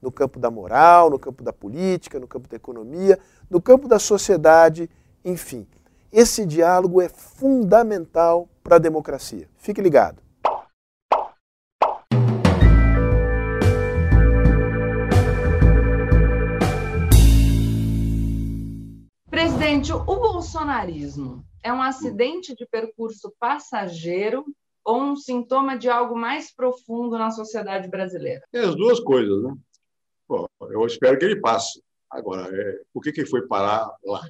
no campo da moral, no campo da política, no campo da economia, no campo da sociedade, enfim. Esse diálogo é fundamental para a democracia. Fique ligado. Presidente, o bolsonarismo é um acidente de percurso passageiro ou um sintoma de algo mais profundo na sociedade brasileira? É as duas coisas, né? Bom, eu espero que ele passe. Agora, é, por que, que ele foi parar lá?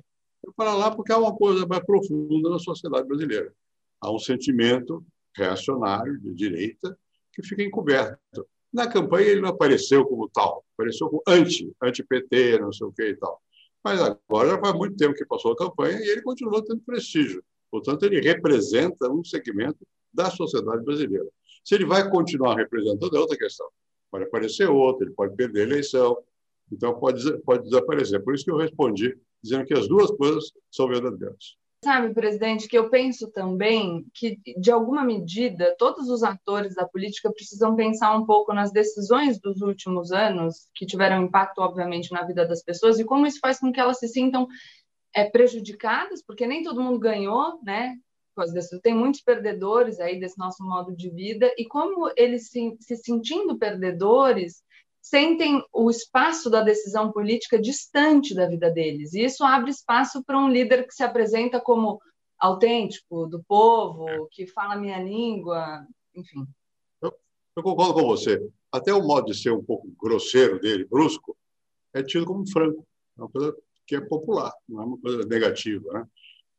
Foi parar lá porque há uma coisa mais profunda na sociedade brasileira. Há um sentimento reacionário, de direita, que fica encoberto. Na campanha ele não apareceu como tal, apareceu como anti, anti-PT, não sei o que e tal. Mas agora já faz muito tempo que passou a campanha e ele continua tendo prestígio. Portanto, ele representa um segmento da sociedade brasileira. Se ele vai continuar representando, é outra questão. Pode aparecer outro, ele pode perder a eleição, então pode, pode desaparecer. Por isso que eu respondi dizendo que as duas coisas são verdadeiras. Sabe, presidente, que eu penso também que, de alguma medida, todos os atores da política precisam pensar um pouco nas decisões dos últimos anos, que tiveram impacto, obviamente, na vida das pessoas, e como isso faz com que elas se sintam é, prejudicadas, porque nem todo mundo ganhou, né? Tem muitos perdedores aí desse nosso modo de vida, e como eles se, se sentindo perdedores, sentem o espaço da decisão política distante da vida deles. E isso abre espaço para um líder que se apresenta como autêntico, do povo, que fala a minha língua, enfim. Eu, eu, concordo com você. Até o modo de ser um pouco grosseiro dele, brusco, é tido como franco. É uma coisa que é popular, não é uma coisa negativa. Né?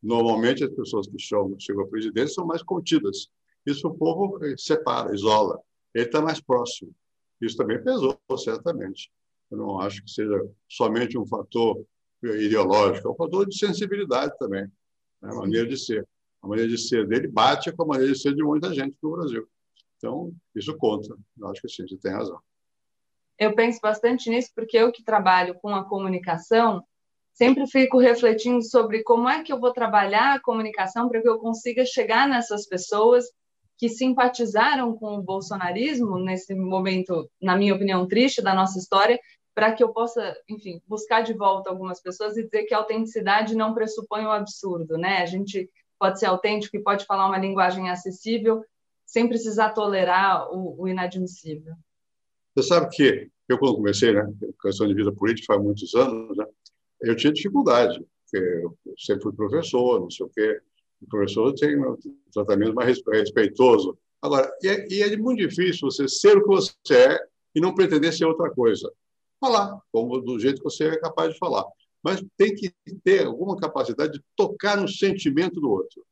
Normalmente, as pessoas que chamam, chegam à presidência são mais contidas. Isso o povo eh, separa, isola. Ele está mais próximo. Isso também pesou, certamente. Eu não acho que seja somente um fator ideológico, é um fator de sensibilidade também, né? a maneira de ser. A maneira de ser dele bate com a maneira de ser de muita gente no Brasil. Então, isso conta. Eu acho que sim, você tem razão. Eu penso bastante nisso porque eu que trabalho com a comunicação, sempre fico refletindo sobre como é que eu vou trabalhar a comunicação para que eu consiga chegar nessas pessoas que simpatizaram com o bolsonarismo nesse momento, na minha opinião, triste da nossa história, para que eu possa, enfim, buscar de volta algumas pessoas e dizer que a autenticidade não pressupõe o absurdo, né? A gente pode ser autêntico e pode falar uma linguagem acessível sem precisar tolerar o, o inadmissível. Você sabe que eu, quando comecei, né, questão de vida política faz muitos anos, né, eu tinha dificuldade, porque eu sempre fui professor, não sei o quê, o professor tem um tratamento mais respeitoso. Agora, e é, e é muito difícil você ser o que você é e não pretender ser outra coisa. Falar, como do jeito que você é capaz de falar. Mas tem que ter alguma capacidade de tocar no sentimento do outro.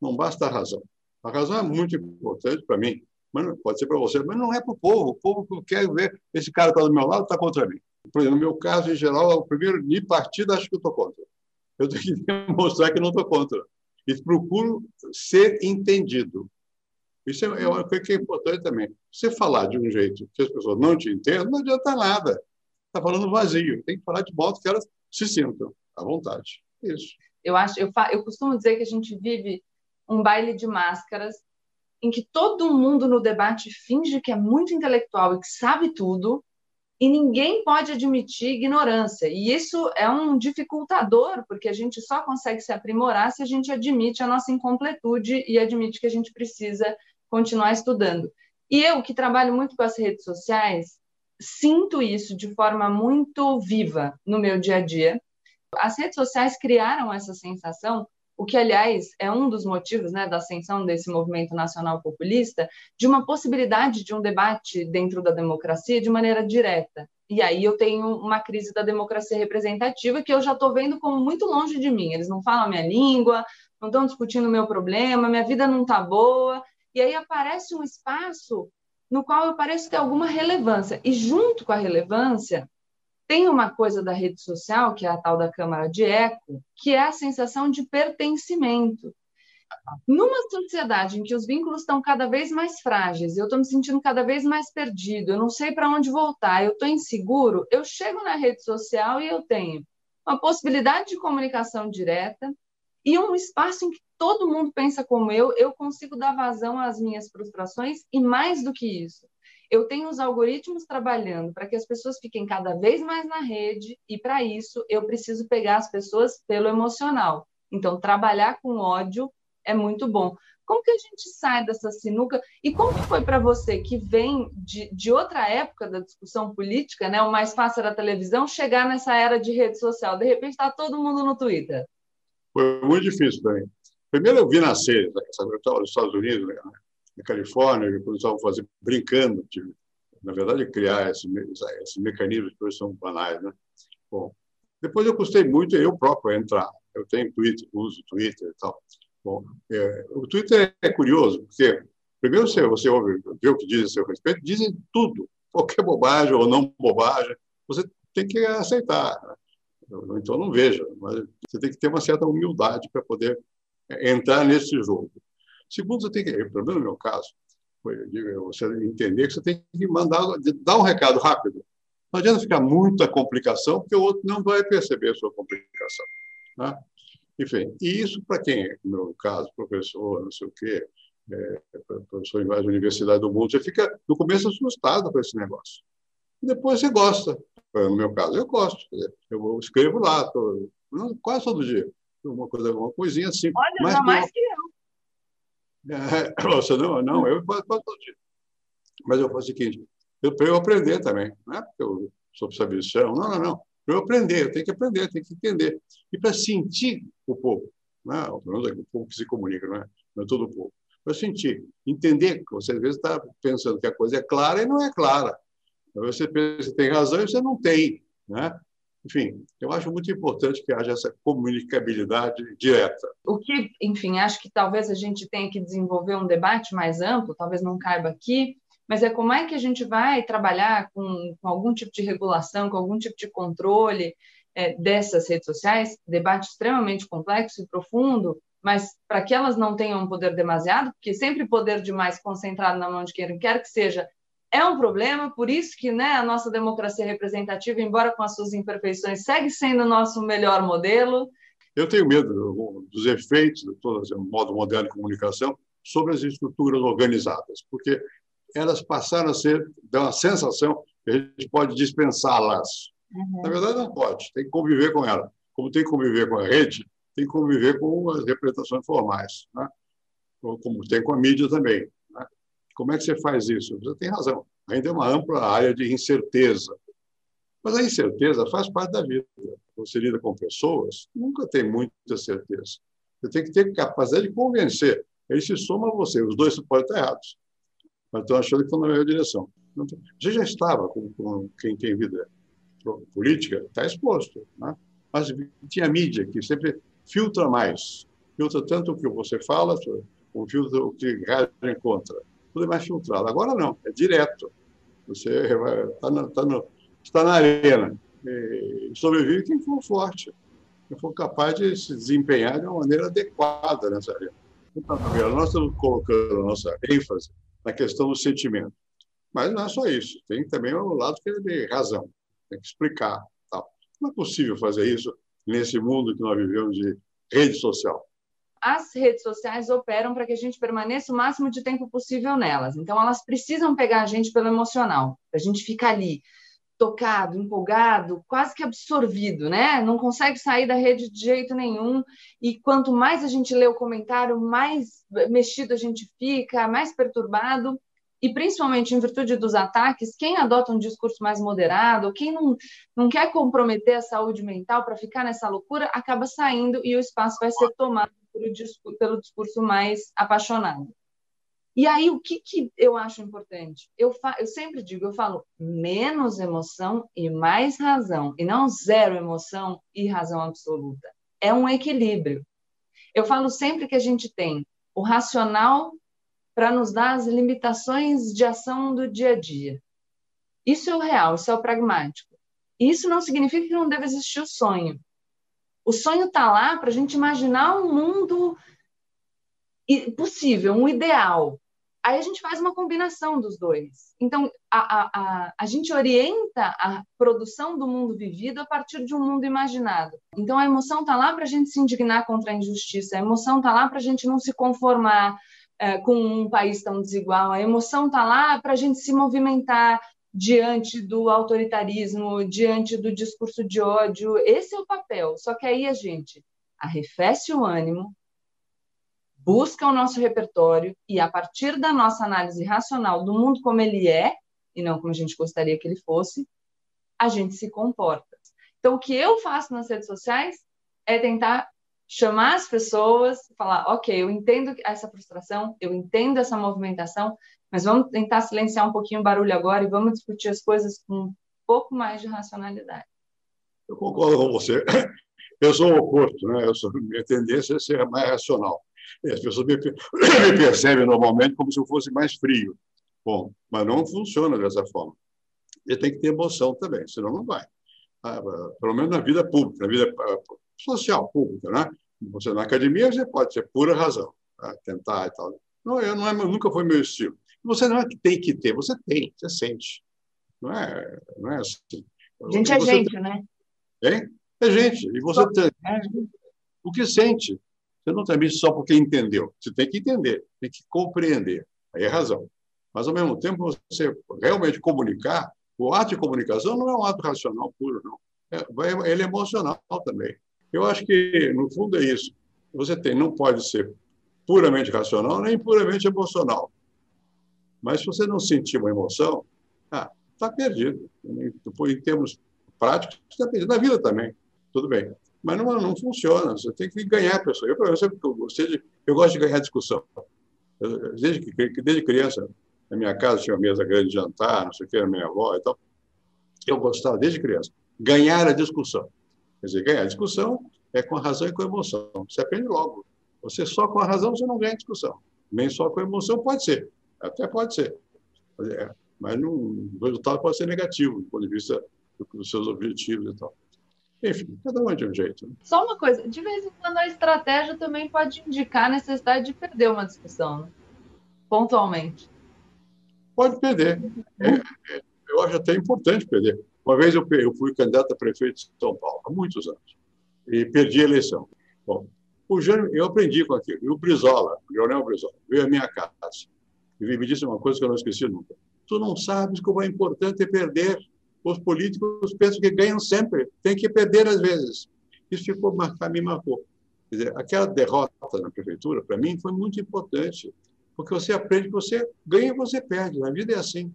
Não basta a razão. A razão é muito importante para mim, mas pode ser para você, mas não é para o povo. O povo quer ver esse cara está do meu lado, está contra mim. No meu caso, em geral, o primeiro de partida acho que eu estou contra. Eu tenho que demonstrar que não estou contra e procuro ser entendido. Isso é, é uma coisa que é importante também. Você falar de um jeito que as pessoas não te entendem, não adianta nada. Está falando vazio. Tem que falar de modo que elas se sintam à vontade. Isso. Eu acho, eu, eu costumo dizer que a gente vive um baile de máscaras em que todo mundo no debate finge que é muito intelectual e que sabe tudo, e ninguém pode admitir ignorância. E isso é um dificultador, porque a gente só consegue se aprimorar se a gente admite a nossa incompletude e admite que a gente precisa continuar estudando. E eu, que trabalho muito com as redes sociais, sinto isso de forma muito viva no meu dia a dia. As redes sociais criaram essa sensação o que, aliás, é um dos motivos né, da ascensão desse movimento nacional populista, de uma possibilidade de um debate dentro da democracia de maneira direta. E aí eu tenho uma crise da democracia representativa que eu já estou vendo como muito longe de mim. Eles não falam a minha língua, não estão discutindo o meu problema, minha vida não está boa. E aí aparece um espaço no qual eu pareço ter alguma relevância. E junto com a relevância, tem uma coisa da rede social, que é a tal da câmara de eco, que é a sensação de pertencimento. Numa sociedade em que os vínculos estão cada vez mais frágeis, eu estou me sentindo cada vez mais perdido, eu não sei para onde voltar, eu estou inseguro, eu chego na rede social e eu tenho uma possibilidade de comunicação direta e um espaço em que todo mundo pensa como eu, eu consigo dar vazão às minhas frustrações e mais do que isso, eu tenho os algoritmos trabalhando para que as pessoas fiquem cada vez mais na rede, e para isso eu preciso pegar as pessoas pelo emocional. Então, trabalhar com ódio é muito bom. Como que a gente sai dessa sinuca? E como que foi para você, que vem de, de outra época da discussão política, né? o mais fácil era a televisão, chegar nessa era de rede social? De repente está todo mundo no Twitter. Foi muito difícil também. Primeiro eu vi nascer, eu estava nos Estados Unidos, né? Na Califórnia, eles estavam fazendo, brincando, de, na verdade, criar esses esse mecanismos que hoje são banais. Né? Bom, depois eu custei muito eu próprio entrar. Eu tenho Twitter, uso Twitter e tal. Bom, é, o Twitter é curioso, porque primeiro você, você ouve, vê o que dizem a seu respeito, dizem tudo, qualquer bobagem ou não bobagem, você tem que aceitar. Né? Então não veja, mas você tem que ter uma certa humildade para poder entrar nesse jogo. Segundo, você tem que, pelo menos no meu caso, foi, você entender que você tem que mandar, dar um recado rápido. Não adianta ficar muita complicação, porque o outro não vai perceber a sua complicação. Né? Enfim, e isso para quem é, no meu caso, professor, não sei o quê, é, professor em várias universidades do mundo, você fica, no começo, assustado com esse negócio. E depois você gosta. No meu caso, eu gosto. Eu escrevo lá, tô, quase todo dia. Uma, coisa, uma coisinha assim. Olha, mais, mais que eu. É, não, não, eu faço todo dia. Mas eu faço o seguinte, para eu aprender também, não é porque eu sou sabichão, não, não, não. Para eu aprender, eu tenho que aprender, eu tenho que entender. E para sentir o povo, né? pelo menos o povo que se comunica, não é, não é todo o povo. Para sentir, entender, você às vezes está pensando que a coisa é clara e não é clara. Você pensa que tem razão e você não tem. Né? Enfim, eu acho muito importante que haja essa comunicabilidade direta. O que, enfim, acho que talvez a gente tenha que desenvolver um debate mais amplo, talvez não caiba aqui, mas é como é que a gente vai trabalhar com, com algum tipo de regulação, com algum tipo de controle é, dessas redes sociais, debate extremamente complexo e profundo, mas para que elas não tenham um poder demasiado, porque sempre poder demais concentrado na mão de quem quer que seja é um problema, por isso que né, a nossa democracia representativa, embora com as suas imperfeições, segue sendo o nosso melhor modelo. Eu tenho medo dos efeitos de todo modo moderno de comunicação sobre as estruturas organizadas, porque elas passaram a ser, dá uma sensação que a gente pode dispensá-las. Uhum. Na verdade, não pode, tem que conviver com ela. Como tem que conviver com a rede, tem que conviver com as representações formais, né? como tem com a mídia também. Como é que você faz isso? Você tem razão. Ainda é uma ampla área de incerteza. Mas a incerteza faz parte da vida. Você lida com pessoas, nunca tem muita certeza. Você tem que ter capacidade de convencer. Ele se soma a você. Os dois podem estar errados. Mas estão achando que estão na mesma direção. Você já estava com, com quem tem vida política, está exposto. Né? Mas tinha mídia que sempre filtra mais. Filtra tanto o que você fala, como filtra o que reage contra tudo é mais filtrado. Agora não, é direto. Você está na, tá está na arena. E sobrevive quem for forte, quem for capaz de se desempenhar de uma maneira adequada nessa arena. Então, nós estamos colocando a nossa ênfase na questão do sentimento. Mas não é só isso. Tem também o lado que é de razão. Tem que explicar. Tal. Não é possível fazer isso nesse mundo que nós vivemos de rede social as redes sociais operam para que a gente permaneça o máximo de tempo possível nelas. Então, elas precisam pegar a gente pelo emocional, para a gente ficar ali, tocado, empolgado, quase que absorvido, né? Não consegue sair da rede de jeito nenhum. E quanto mais a gente lê o comentário, mais mexido a gente fica, mais perturbado. E principalmente em virtude dos ataques, quem adota um discurso mais moderado, quem não, não quer comprometer a saúde mental para ficar nessa loucura, acaba saindo e o espaço vai ser tomado discurso, pelo discurso mais apaixonado. E aí, o que, que eu acho importante? Eu, eu sempre digo, eu falo menos emoção e mais razão, e não zero emoção e razão absoluta. É um equilíbrio. Eu falo sempre que a gente tem o racional para nos dar as limitações de ação do dia a dia. Isso é o real, isso é o pragmático. Isso não significa que não deve existir o sonho. O sonho está lá para a gente imaginar um mundo possível, um ideal. Aí a gente faz uma combinação dos dois. Então, a, a, a, a gente orienta a produção do mundo vivido a partir de um mundo imaginado. Então, a emoção está lá para a gente se indignar contra a injustiça, a emoção está lá para a gente não se conformar é, com um país tão desigual, a emoção está lá para a gente se movimentar diante do autoritarismo, diante do discurso de ódio. Esse é o papel. Só que aí a gente arrefece o ânimo, busca o nosso repertório e, a partir da nossa análise racional do mundo como ele é, e não como a gente gostaria que ele fosse, a gente se comporta. Então, o que eu faço nas redes sociais é tentar chamar as pessoas, falar, ok, eu entendo essa frustração, eu entendo essa movimentação, mas vamos tentar silenciar um pouquinho o barulho agora e vamos discutir as coisas com um pouco mais de racionalidade. Eu concordo com você. Eu sou o oposto, né? Eu sou, minha tendência é ser mais racional. As pessoas me, me percebem normalmente como se eu fosse mais frio. Bom, mas não funciona dessa forma. E tem que ter emoção também, senão não vai. Ah, pelo menos na vida pública, na vida ah, social pública, né? Você na academia você pode ser pura razão, tá? tentar e tal. Não, eu não é, nunca foi meu estilo. Você não é que tem que ter, você tem, você sente. Não é, não é assim. A gente é gente, tem... né? Hein? É gente. E você tem é. o que sente. Você não transmite só porque entendeu. Você tem que entender, tem que compreender. Aí é razão. Mas, ao mesmo tempo, você realmente comunicar, o ato de comunicação não é um ato racional puro, não. É, ele é emocional também. Eu acho que, no fundo, é isso. Você tem, não pode ser puramente racional nem puramente emocional. Mas se você não sentir uma emoção, ah, está perdido. Em termos práticos, está perdido. Na vida também, tudo bem. Mas não, não funciona. Você tem que ganhar a pessoa. Eu, eu sempre gostei de, eu gosto de ganhar discussão. Eu, desde, desde criança, na minha casa tinha uma mesa grande de jantar, não sei o que, a minha avó e tal. Eu gostava, desde criança, ganhar a discussão. Quer dizer, ganhar a discussão é com a razão e com a emoção. Você aprende logo. Você só com a razão você não ganha a discussão. Nem só com a emoção pode ser. Até pode ser. É, mas não, o resultado pode ser negativo, do ponto de vista dos seus objetivos e tal. Enfim, cada um é de um jeito. Né? Só uma coisa, de vez em quando a estratégia também pode indicar a necessidade de perder uma discussão, né? pontualmente. Pode perder. É, é, eu acho até importante perder. Uma vez eu, eu fui candidato a prefeito de São Paulo, há muitos anos, e perdi a eleição. Bom, o Jânio, eu aprendi com aquilo. E o Brizola, o Leonel Brizola, veio à minha casa e me disse uma coisa que eu não esqueci nunca. Tu não sabes como é importante perder. Os políticos pensam que ganham sempre. Tem que perder às vezes. Isso ficou, me marcou. Quer dizer, aquela derrota na prefeitura, para mim, foi muito importante. Porque você aprende que você ganha e você perde. Na vida é assim.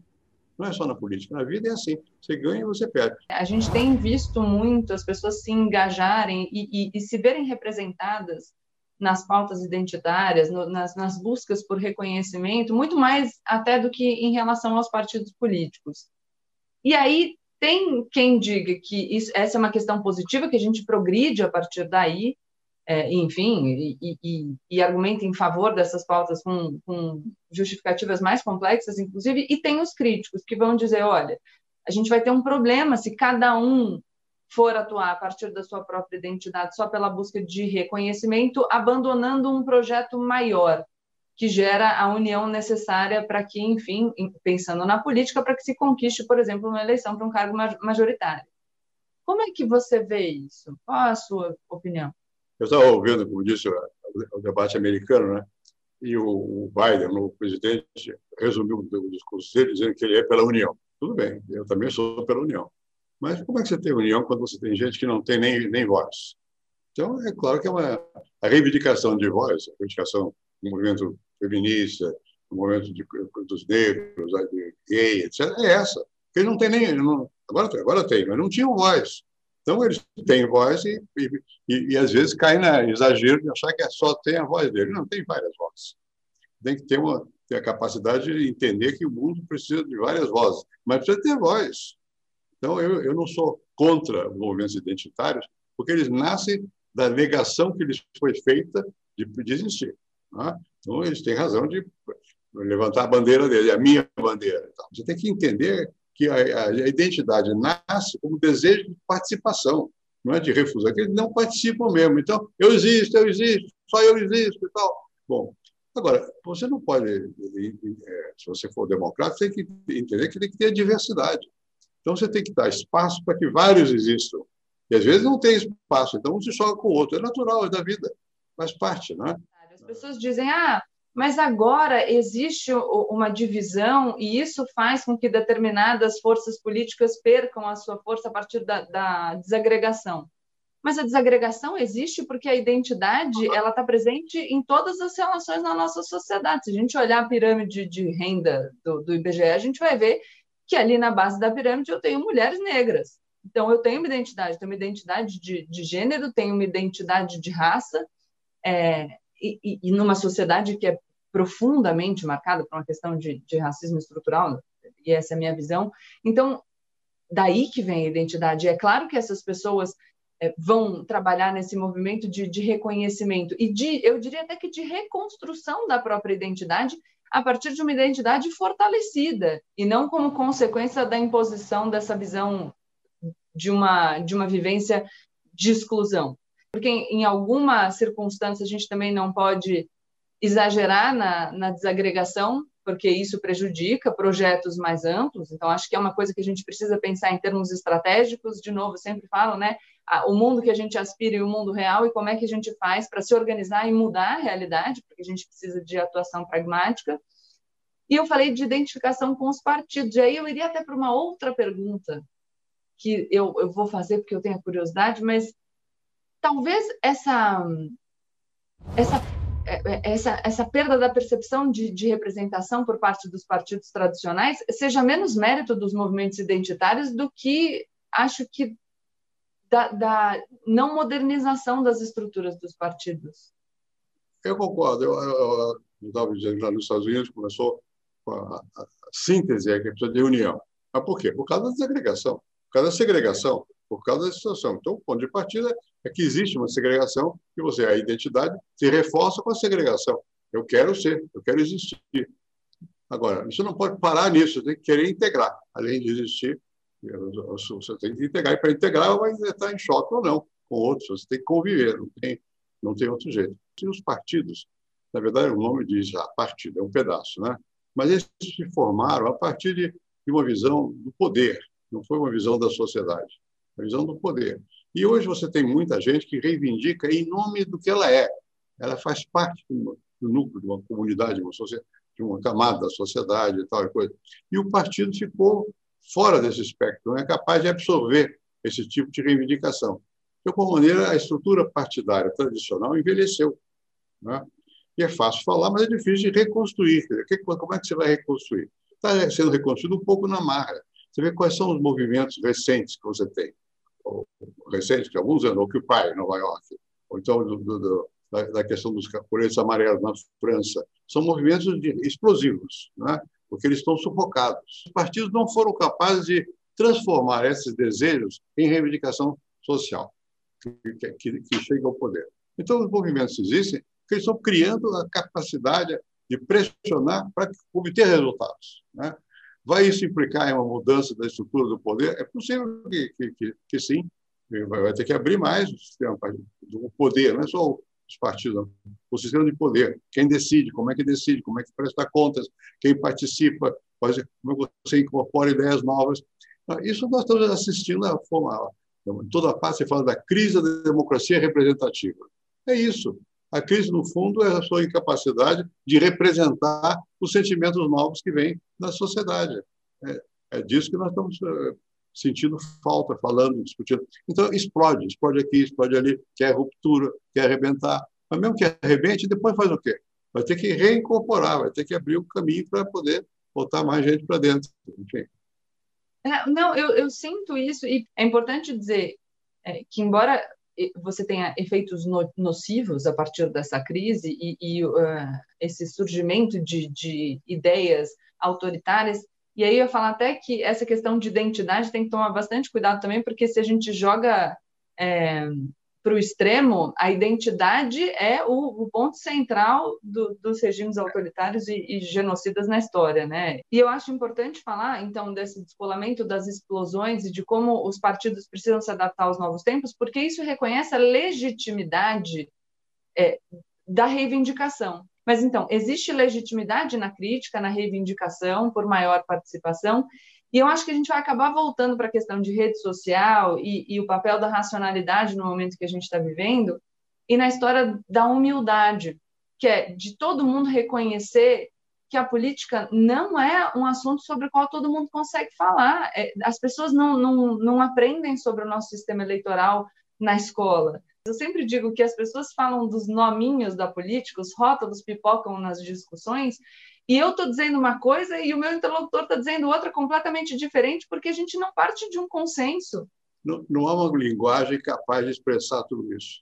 Não é só na política, na vida é assim. Você ganha e você perde. A gente tem visto muito as pessoas se engajarem e, e, e se verem representadas nas pautas identitárias, no, nas, nas, buscas por reconhecimento, muito mais até do que em relação aos partidos políticos. E aí tem quem diga que isso, essa é uma questão positiva, que a gente progride a partir daí, é, enfim, e, e, e, argumenta em favor dessas pautas com, com justificativas mais complexas, inclusive, e tem os críticos que vão dizer, olha, a gente vai ter um problema se cada um for atuar a partir da sua própria identidade só pela busca de reconhecimento, abandonando um projeto maior que gera a união necessária para que, enfim, pensando na política, para que se conquiste, por exemplo, uma eleição para um cargo majoritário. Como é que você vê isso? Qual a sua opinião? Eu estava ouvindo, como disse, o debate americano, né? E o Biden, o presidente, resumiu o discurso dele dizendo que ele é pela União. Tudo bem, eu também sou pela União. Mas como é que você tem união quando você tem gente que não tem nem, nem voz? Então, é claro que é uma a reivindicação de voz, a reivindicação do movimento feminista, do movimento de, dos negros, de gay, etc., é essa. Ele não tem nem. Não, agora, agora tem, mas não tinham voz. Então, eles têm voz e, e, e, e às vezes caem na exagero de achar que é só tem a voz dele. Não, tem várias vozes. Tem que ter, uma, ter a capacidade de entender que o mundo precisa de várias vozes, mas precisa ter voz. Então, eu, eu não sou contra os movimentos identitários, porque eles nascem da negação que lhes foi feita de, de existir. Né? Então, eles têm razão de levantar a bandeira dele, a minha bandeira. Então, você tem que entender que a, a, identidade nasce como desejo de participação, não é de refusão, que eles não participam mesmo. Então, eu existo, eu existo, só eu existo e tal. Bom, agora, você não pode, é, se você for democrata, tem que entender que tem que ter diversidade. Então, você tem que dar espaço para que vários existam. E às vezes não tem espaço, então um se choca com o outro. É natural, é da vida, faz parte, né? As pessoas dizem, ah, mas agora existe uma divisão e isso faz com que determinadas forças políticas percam a sua força a partir da, da desagregação. Mas a desagregação existe porque a identidade ela está presente em todas as relações na nossa sociedade. Se a gente olhar a pirâmide de renda do, do IBGE, a gente vai ver que ali na base da pirâmide eu tenho mulheres negras. Então, eu tenho uma identidade, tenho uma identidade de, de gênero, tenho uma identidade de raça, é, e, e, numa sociedade que é profundamente marcada por uma questão de, de racismo estrutural, e essa é a minha visão. Então, daí que vem a identidade. É claro que essas pessoas é, vão trabalhar nesse movimento de, de, reconhecimento e de, eu diria até que de reconstrução da própria identidade a partir de uma identidade fortalecida e não como consequência da imposição dessa visão de uma de uma vivência de exclusão. Porque em, em alguma circunstância a gente também não pode exagerar na, na desagregação, porque isso prejudica projetos mais amplos. Então, acho que é uma coisa que a gente precisa pensar em termos estratégicos. De novo, sempre falo, né? O mundo que a gente aspira e o mundo real, e como é que a gente faz para se organizar e mudar a realidade, porque a gente precisa de atuação pragmática. E eu falei de identificação com os partidos. E aí eu iria até para uma outra pergunta, que eu, eu vou fazer porque eu tenho curiosidade, mas talvez essa, essa é, é, essa, essa perda da percepção de, de, representação por parte dos partidos tradicionais seja menos mérito dos movimentos identitários do que, acho que, da, da não modernização das estruturas dos partidos. Eu concordo. Eu estava dizendo já nos Estados Unidos começou com a, a, a síntese, que precisa de união. Mas por quê? Por causa da desagregação, por causa da segregação, por causa da situação. Então, o ponto de partida é que existe uma segregação e você, a identidade se reforça com a segregação. Eu quero ser, eu quero existir. Agora, você não pode parar nisso, tem que querer integrar. Além de existir, você tem que integrar. E para integrar, vai estar em choque ou não com outros. Você tem que conviver, não tem, não tem outro jeito. E os partidos, na verdade, o nome diz já, partido, é um pedaço, né? Mas eles se formaram a partir de, uma visão do poder, não foi uma visão da sociedade, a visão do poder. E hoje você tem muita gente que reivindica em nome do que ela é. Ela faz parte do, núcleo de uma comunidade, de uma, uma camada da sociedade e tal coisa. E o partido ficou fora desse espectro, não é capaz de absorver esse tipo de reivindicação. De alguma maneira, a estrutura partidária tradicional envelheceu. Né? E é fácil falar, mas é difícil de reconstruir. Como é que você vai reconstruir? Está sendo reconstruído um pouco na marra. Você vê quais são os movimentos recentes que você tem recente, que alguns anos, Occupy, Nova York, ou então do, do, do, da, da, questão dos caporeiros amarelos na França, são movimentos explosivos, né? Porque eles estão sufocados. Os partidos não foram capazes de transformar esses desejos em reivindicação social que, que, que chega ao poder. Então, os movimentos existem porque eles estão criando a capacidade de pressionar para obter resultados. Né? Vai isso implicar em uma mudança da estrutura do poder? É possível que, que, que, que sim. Vai ter que abrir mais o sistema do poder, não é só os partidos, o sistema de poder. Quem decide, como é que decide, como é que presta contas, quem participa, como você incorpora ideias novas. Ah, isso nós estamos assistindo a forma, toda a parte se fala da crise da democracia representativa. É isso. A crise, no fundo, é a sua incapacidade de representar os sentimentos novos que vêm da sociedade. É, é disso que nós estamos uh, sentindo falta, falando, discutindo. Então, explode, explode aqui, explode ali, quer ruptura, quer arrebentar. Mas mesmo que arrebente, depois faz o quê? Vai ter que reincorporar, vai ter que abrir o caminho para poder botar mais gente para dentro. Enfim. É, não, eu, eu sinto isso, e é importante dizer é, que, embora você tenha efeitos nocivos a partir dessa crise e, e uh, esse surgimento de, de, ideias autoritárias. E aí eu falo até que essa questão de identidade tem que tomar bastante cuidado também, porque se a gente joga é, para o extremo, a identidade é o, o ponto central do, dos regimes autoritários e, e, genocidas na história, né? E eu acho importante falar, então, desse descolamento das explosões e de como os partidos precisam se adaptar aos novos tempos, porque isso reconhece a legitimidade é, da reivindicação. Mas então, existe legitimidade na crítica, na reivindicação por maior participação, e eu acho que a gente vai acabar voltando para a questão de rede social e, e, o papel da racionalidade no momento que a gente está vivendo, e na história da humildade, que é de todo mundo reconhecer que a política não é um assunto sobre o qual todo mundo consegue falar. É, as pessoas não, não, não aprendem sobre o nosso sistema eleitoral na escola. Eu sempre digo que as pessoas falam dos nominhos da política, os rótulos pipocam nas discussões, e eu estou dizendo uma coisa e o meu interlocutor está dizendo outra completamente diferente, porque a gente não parte de um consenso. Não, não há uma linguagem capaz de expressar tudo isso.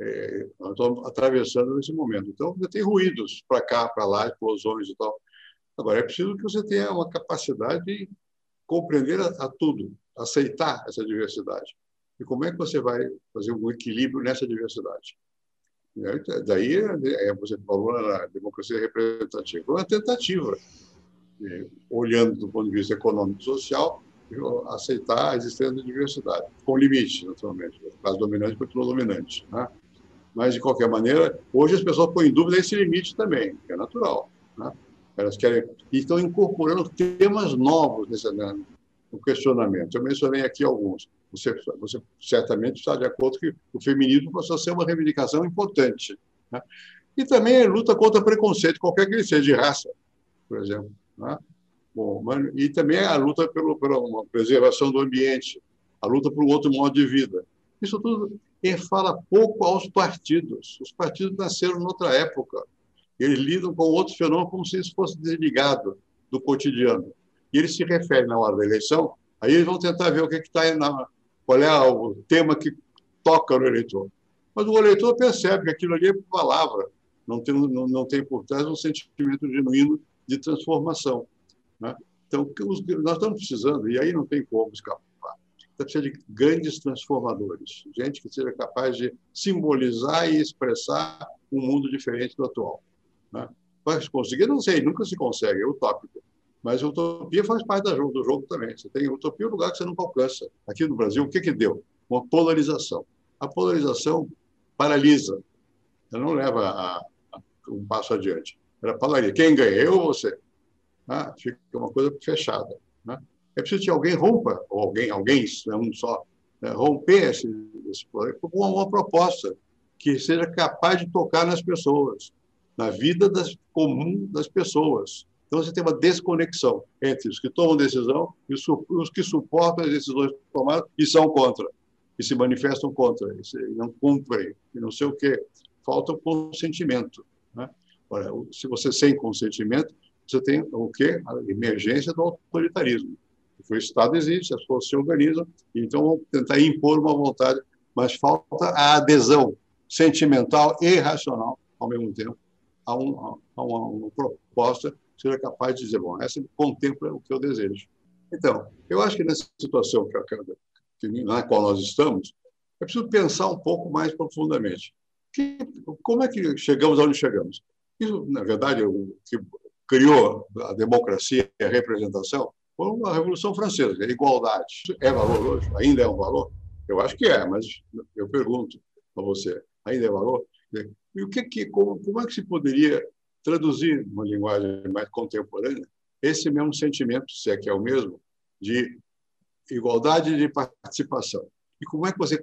É, nós estamos atravessando nesse momento. Então, você tem ruídos para cá, para lá, explosões e tal. Agora, é preciso que você tenha uma capacidade de compreender a, a tudo, aceitar essa diversidade. E como é que você vai fazer um equilíbrio nessa diversidade? Daí, é, você falou na democracia representativa, uma tentativa, olhando do ponto de vista econômico e social, aceitar a existência da diversidade, com limites, naturalmente. Classe dominante continua dominante. Né? Mas, de qualquer maneira, hoje as pessoas põem em dúvida esse limite também, que é natural. Né? Elas querem, e estão incorporando temas novos nesse, né, no questionamento. Eu mencionei aqui alguns. Você, você certamente está de acordo que o feminismo passa a ser uma reivindicação importante. Né? E também luta contra preconceito, qualquer que ele seja, de raça, por exemplo. Né? Bom, e também a luta pelo, pela preservação do ambiente, a luta por um outro modo de vida. Isso tudo fala pouco aos partidos. Os partidos nasceram noutra época. Eles lidam com outros fenômenos como se isso fosse desligado do cotidiano. E eles se referem na hora da eleição, aí eles vão tentar ver o que está na, qual é o tema que toca no eleitor. Mas o eleitor percebe que aquilo ali é palavra, não tem, não, não tem por trás um sentimento genuíno de transformação. Né? Então, nós estamos precisando, e aí não tem como escapar, está precisando de grandes transformadores, gente que seja capaz de simbolizar e expressar um mundo diferente do atual. Né? Mas conseguir, não sei, nunca se consegue, é utópico. Mas a utopia faz parte do jogo, também. Você tem utopia um lugar que você nunca alcança. Aqui no Brasil, o que, que deu? Uma polarização. A polarização paralisa. Ela não leva a, a um passo adiante. Ela paralisa. Quem ganha? Eu ou você? Ah, fica uma coisa fechada. Né? É preciso que alguém rompa, ou alguém, alguém, é um só, né? romper esse, esse com uma, uma proposta que seja capaz de tocar nas pessoas, na vida das, comum das pessoas então, você tem uma desconexão entre os que tomam decisão e os que suportam as decisões tomadas e são contra, e se manifestam contra, e não cumprem, e não sei o quê. Falta o consentimento. Né? Se você sem consentimento, você tem o quê? A emergência do autoritarismo. O Estado existe, as forças se organizam, então vão tentar impor uma vontade, mas falta a adesão sentimental e racional ao mesmo tempo a, um, a uma, uma proposta seja capaz de dizer, bom, essa contempla o que eu desejo. Então, eu acho que nessa situação que, que, na qual nós estamos, é preciso pensar um pouco mais profundamente. Que, como é que chegamos onde chegamos? Isso, na verdade, o que criou a democracia e a representação foi a Revolução Francesa, a igualdade. É valor hoje? Ainda é um valor? Eu acho que é, mas eu pergunto a você, ainda é valor? E o que, que como, como é que se poderia traduzir numa linguagem mais contemporânea esse mesmo sentimento, se é que é o mesmo, de igualdade de participação. E como é que você,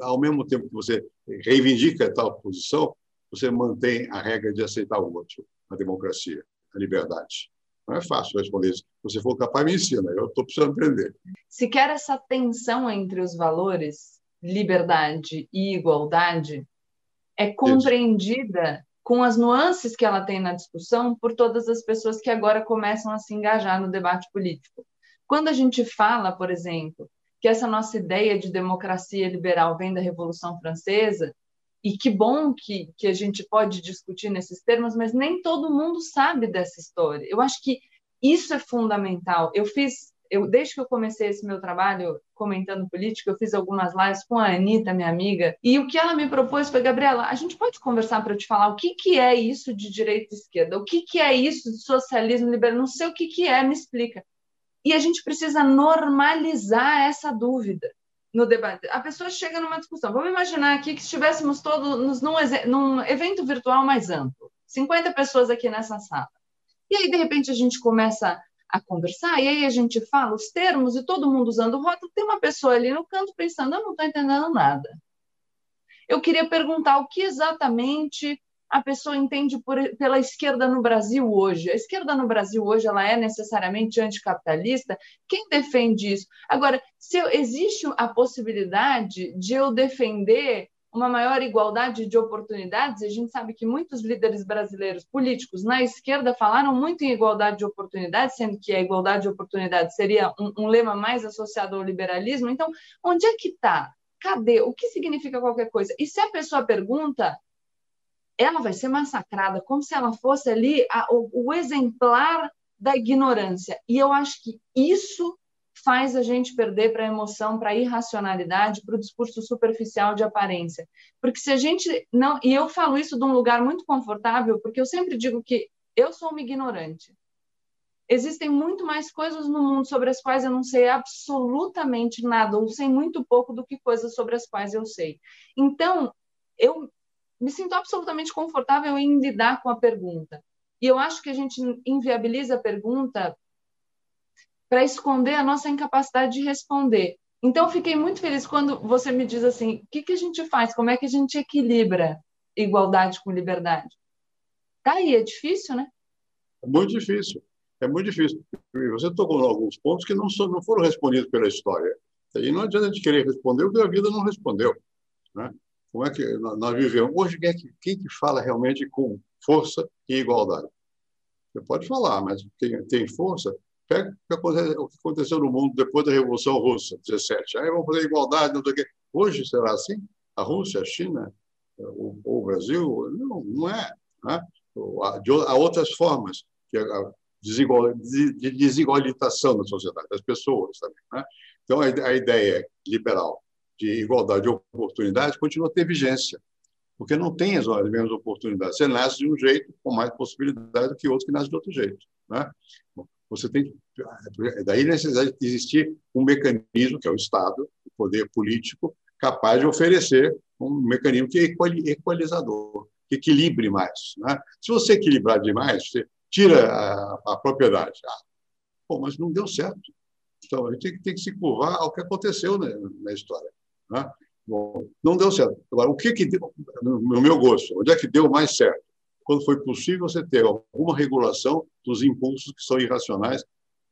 ao mesmo tempo que você reivindica tal posição, você mantém a regra de aceitar o outro, a democracia, a liberdade? Não é fácil responder isso. Se você for capaz, me ensina. Eu estou precisando aprender. Se quer essa tensão entre os valores, liberdade e igualdade, é compreendida com as nuances que ela tem na discussão por todas as pessoas que agora começam a se engajar no debate político. Quando a gente fala, por exemplo, que essa nossa ideia de democracia liberal vem da Revolução Francesa, e que bom que, que a gente pode discutir nesses termos, mas nem todo mundo sabe dessa história. Eu acho que isso é fundamental. Eu fiz eu desde que eu comecei esse meu trabalho comentando política, eu fiz algumas lives com a Anitta, minha amiga, e o que ela me propôs foi, Gabriela, a gente pode conversar para eu te falar o que, que é isso de direita e esquerda, o que, que é isso de socialismo liberal, não sei o que, que é, me explica. E a gente precisa normalizar essa dúvida no debate. A pessoa chega numa discussão. Vamos imaginar aqui que estivéssemos todos num, num evento virtual mais amplo, 50 pessoas aqui nessa sala. E aí, de repente, a gente começa a conversar, e aí a gente fala os termos e todo mundo usando o rótulo, tem uma pessoa ali no canto pensando, eu não estou entendendo nada. Eu queria perguntar o que exatamente a pessoa entende por, pela esquerda no Brasil hoje. A esquerda no Brasil hoje ela é necessariamente anticapitalista? Quem defende isso? Agora, se eu, existe a possibilidade de eu defender uma maior igualdade de oportunidades, a gente sabe que muitos líderes brasileiros políticos na esquerda falaram muito em igualdade de oportunidades, sendo que a igualdade de oportunidades seria um, um lema mais associado ao liberalismo. Então, onde é que está? Cadê? O que significa qualquer coisa? E se a pessoa pergunta, ela vai ser massacrada como se ela fosse ali a, o, o exemplar da ignorância. E eu acho que isso faz a gente perder para a emoção, para a irracionalidade, para o discurso superficial de aparência. Porque se a gente não. E eu falo isso de um lugar muito confortável, porque eu sempre digo que eu sou uma ignorante. Existem muito mais coisas no mundo sobre as quais eu não sei absolutamente nada, ou sei muito pouco do que coisas sobre as quais eu sei. Então, eu me sinto absolutamente confortável em lidar com a pergunta. E eu acho que a gente inviabiliza a pergunta para esconder a nossa incapacidade de responder. Então, fiquei muito feliz quando você me diz assim: o que, que a gente faz? Como é que a gente equilibra igualdade com liberdade? Tá aí, é difícil, né? É muito difícil. É muito difícil. Você tocou em alguns pontos que não, não foram respondidos pela história. E não adianta a gente querer responder o que a vida não respondeu. Né? Como é que nós vivemos? Hoje, quem, é que, quem que fala realmente com força e igualdade? Você pode falar, mas quem tem força Pega o que aconteceu no mundo depois da Revolução Russa, 17. Aí vamos fazer igualdade, não sei o quê. Hoje será assim? A Rússia, a China, o, Brasil? Não, não é. Né? Há outras formas de desigualitação da sociedade, das pessoas também. Né? Então, a ideia liberal de igualdade de oportunidades continua a ter vigência, porque não tem as mesmas oportunidades. Você nasce de um jeito com mais possibilidade do que outro que nasce de outro jeito. Né? Você tem daí necessidade de existir um mecanismo que é o Estado, o poder político, capaz de oferecer um mecanismo que é equalizador, que equilibre mais. Né? Se você equilibrar demais, você tira a, a propriedade. Ah, mas não deu certo. Então, a gente tem, tem que se curvar ao que aconteceu na, na história. Né? Bom, não deu certo. Agora, o que, que deu, no meu gosto, onde é que deu mais certo? Quando foi possível você ter alguma regulação dos impulsos que são irracionais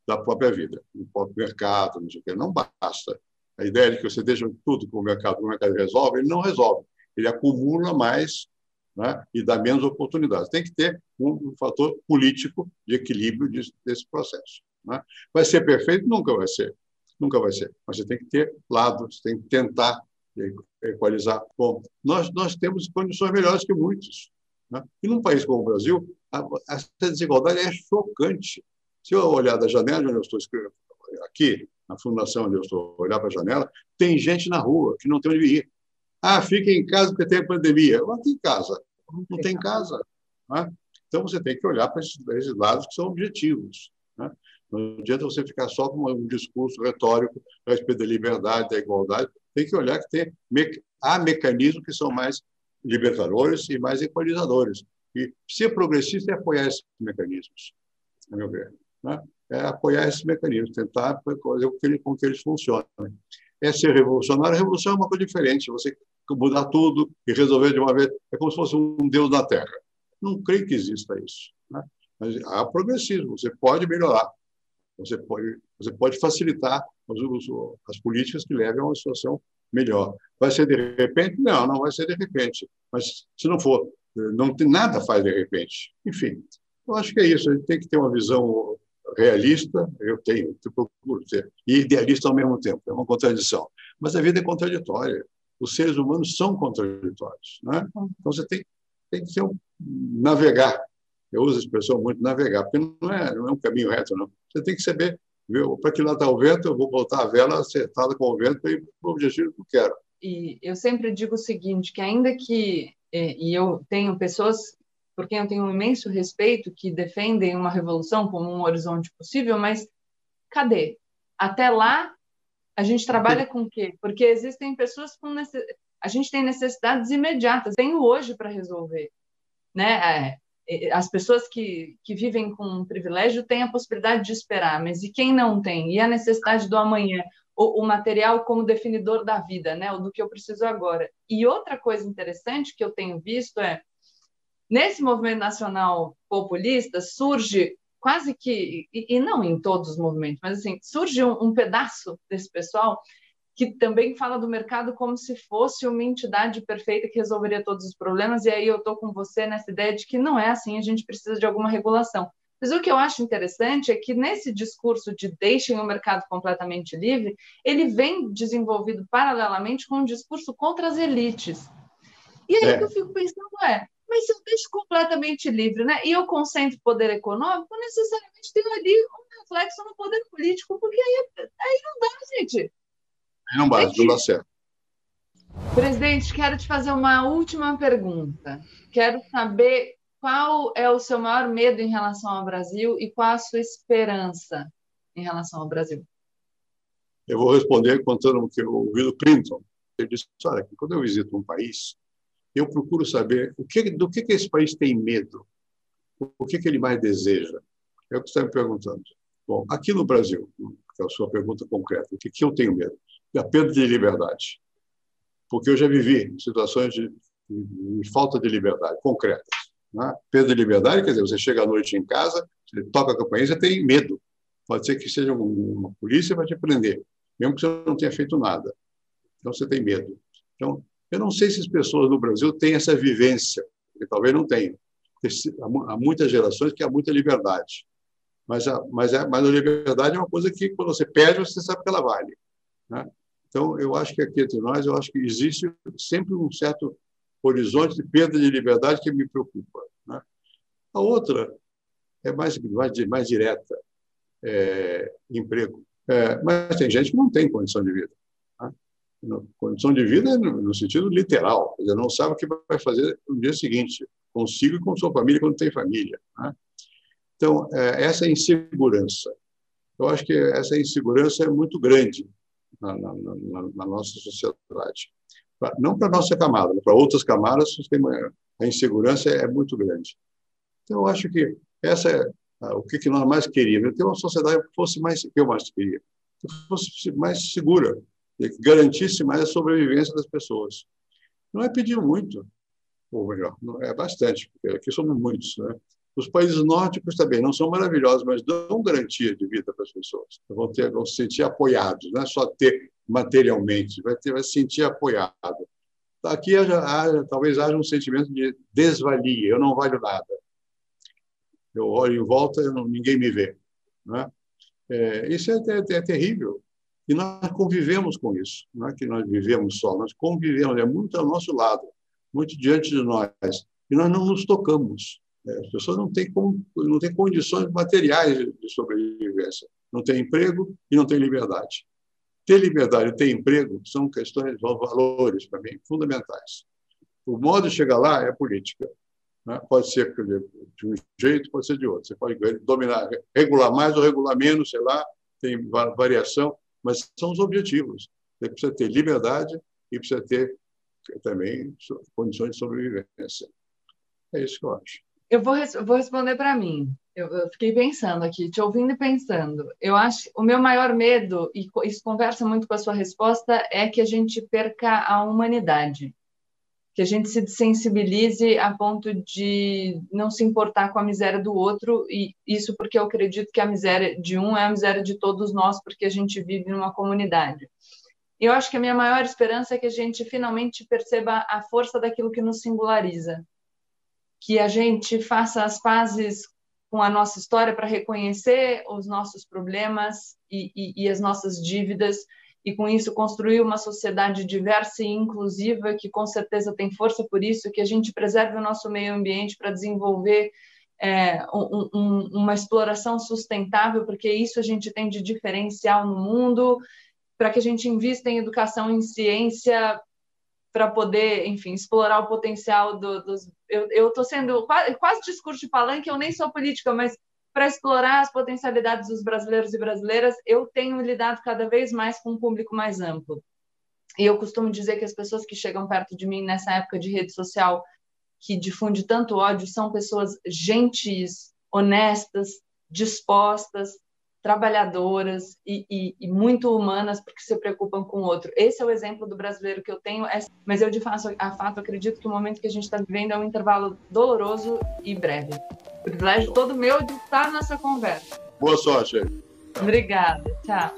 da própria vida, do próprio mercado, não sei o. Não basta. A ideia de que você deixa tudo que o mercado, o mercado resolve, ele não resolve. Ele acumula mais né, e dá menos oportunidades. Tem que ter um, fator político de equilíbrio desse, desse processo. Né? Vai ser perfeito? Nunca vai ser. Nunca vai ser. Mas você tem que ter lados, tem que tentar equalizar. Bom, nós, nós temos condições melhores que muitos. Né? E num país como o Brasil, a, essa desigualdade é chocante. Se eu olhar da janela onde eu estou escrevendo, aqui, na fundação onde eu estou, olhar para a janela, tem gente na rua que não tem onde ir. Ah, fica em casa porque tem pandemia. Não tem casa. Não tem casa. Né? Então, você tem que olhar para esses, para esses lados que são objetivos. Né? Não adianta você ficar só com um discurso retórico a respeito da liberdade, da igualdade. Tem que olhar que tem, há mecanismos que são mais libertadores e mais equalizadores. E ser progressista é apoiar esses mecanismos, a meu ver. Né? É apoiar esses mecanismos, tentar fazer com que eles funcionem. É ser revolucionário. A revolução é uma coisa diferente. Você mudar tudo e resolver de uma vez. É como se fosse um Deus na Terra. Não creio que exista isso. Né? Mas há progressismo. Você pode melhorar. Você pode, você pode facilitar as políticas que levem a uma situação melhor. Vai ser de repente? Não, não vai ser de repente. Mas se não for, não tem nada faz de repente. Enfim, eu acho que é isso. A gente tem que ter uma visão realista, eu tenho, eu procuro ter, e idealista ao mesmo tempo. É uma contradição. Mas a vida é contraditória. Os seres humanos são contraditórios. Né? Então você tem, tem que ser um, navegar. Eu uso a expressão muito navegar, porque não é, não é um caminho reto, não. Você tem que saber Para que lá está o vento, eu vou botar a vela acertada com o vento para o objetivo que eu quero. E eu sempre digo o seguinte, que ainda que e eu tenho pessoas por quem eu tenho um imenso respeito que defendem uma revolução como um horizonte possível, mas cadê? Até lá a gente trabalha com o quê? Porque existem pessoas com necess... a gente tem necessidades imediatas, tenho hoje para resolver, né? As pessoas que, que vivem com um privilégio têm a possibilidade de esperar, mas e quem não tem? E a necessidade do amanhã? O, o, material como definidor da vida, né? O do que eu preciso agora. E outra coisa interessante que eu tenho visto é nesse movimento nacional populista surge quase que e, e não em todos os movimentos, mas assim surge um, um pedaço desse pessoal que também fala do mercado como se fosse uma entidade perfeita que resolveria todos os problemas, e aí eu estou com você nessa ideia de que não é assim, a gente precisa de alguma regulação. Mas o que eu acho interessante é que nesse discurso de deixem o mercado completamente livre, ele vem desenvolvido paralelamente com um discurso contra as elites. E aí é. o que eu fico pensando é, mas se eu deixo completamente livre, né, e eu concentro poder econômico, necessariamente tem ali um reflexo no poder político, porque aí, aí não dá, gente. Aí não bate, não dá certo. Presidente, quero te fazer uma última pergunta. Quero saber qual é o seu maior medo em relação ao Brasil e qual a sua esperança em relação ao Brasil? Eu vou responder contando o que eu ouvi do Clinton. Ele disse: olha, quando eu visito um país, eu procuro saber o que, do que, que esse país tem medo, o que, que ele mais deseja. É o que você está me perguntando. Bom, aqui no Brasil, que é a sua pergunta concreta, o que, que eu tenho medo? Da perda de liberdade. Porque eu já vivi situações de, de, de falta de liberdade concretas. Né? Perda de liberdade, quer dizer, você chega à noite em casa, você toca a campainha, você tem medo. Pode ser que seja uma polícia para te prender, mesmo que você não tenha feito nada. Então, você tem medo. Então, eu não sei se as pessoas no Brasil têm essa vivência, porque talvez não tenham. Há muitas gerações que há muita liberdade. Mas a, mas, a, mas a liberdade é uma coisa que, quando você perde, você sabe que ela vale. Né? Então, eu acho que aqui entre nós, eu acho que existe sempre um certo horizonte de perda de liberdade que me preocupa. Né? A outra é mais, mais, mais direta, é, emprego. É, mas tem gente que não tem condição de vida. Né? Condição de vida no, no sentido literal, quer não sabe o que vai fazer no dia seguinte, consigo e com sua família quando tem família. Né? Então, é, essa insegurança, eu acho que essa insegurança é muito grande na, na, na, na nossa sociedade não para a nossa camada, para outras camadas, a insegurança é muito grande. Então, eu acho que essa é o que nós mais queríamos, ter uma sociedade que fosse mais, que eu mais queria, que fosse mais segura, que garantisse mais a sobrevivência das pessoas. Não é pedir muito, ou melhor, é bastante, porque aqui somos muitos. Né? Os países nórdicos também não são maravilhosos, mas dão garantia de vida para as pessoas. Vão, ter, vão se sentir apoiados, não é só ter materialmente, vai, ter, vai se sentir apoiado. Aqui haja, haja, talvez haja um sentimento de desvalia, eu não valho nada. Eu olho em volta, não, ninguém me vê. Né? É, isso é, é, é, terrível. E nós convivemos com isso. Não é que nós vivemos só, nós convivemos, é muito ao nosso lado, muito diante de nós. E nós não nos tocamos. É, as pessoas não têm, não têm condições materiais de sobrevivência. Não têm emprego e não têm liberdade. Ter liberdade e ter emprego são questões, valores, para mim, fundamentais. O modo de chegar lá é política. Né? Pode ser de um jeito, pode ser de outro. Você pode dominar, regular mais ou regular menos, sei lá, tem variação, mas são os objetivos. Você precisa ter liberdade e precisa ter também condições de sobrevivência. É isso que eu acho. Eu vou, vou responder para mim. Eu, eu, fiquei pensando aqui, te ouvindo e pensando. Eu acho o meu maior medo, e isso conversa muito com a sua resposta, é que a gente perca a humanidade. Que a gente se desensibilize a ponto de não se importar com a miséria do outro, e isso porque eu acredito que a miséria de um é a miséria de todos nós, porque a gente vive numa comunidade. Eu acho que a minha maior esperança é que a gente finalmente perceba a força daquilo que nos singulariza que a gente faça as pazes com a nossa história para reconhecer os nossos problemas e, e, e, as nossas dívidas e com isso construir uma sociedade diversa e inclusiva que com certeza tem força por isso que a gente preserve o nosso meio ambiente para desenvolver é, um, um, uma exploração sustentável, porque isso a gente tem de diferencial no mundo, para que a gente invista em educação em ciência para poder, enfim, explorar o potencial do, dos. Eu estou sendo quase, quase discurso de palanque, eu nem sou política, mas para explorar as potencialidades dos brasileiros e brasileiras, eu tenho lidado cada vez mais com um público mais amplo. E eu costumo dizer que as pessoas que chegam perto de mim nessa época de rede social que difunde tanto ódio são pessoas gentis, honestas, dispostas, trabalhadoras e, e, e, muito humanas porque se preocupam com o outro. Esse é o exemplo do brasileiro que eu tenho, é, mas eu de fato, a fato acredito que o momento que a gente está vivendo é um intervalo doloroso e breve. O privilégio todo meu de estar nessa conversa. Boa sorte. Obrigada. Tchau.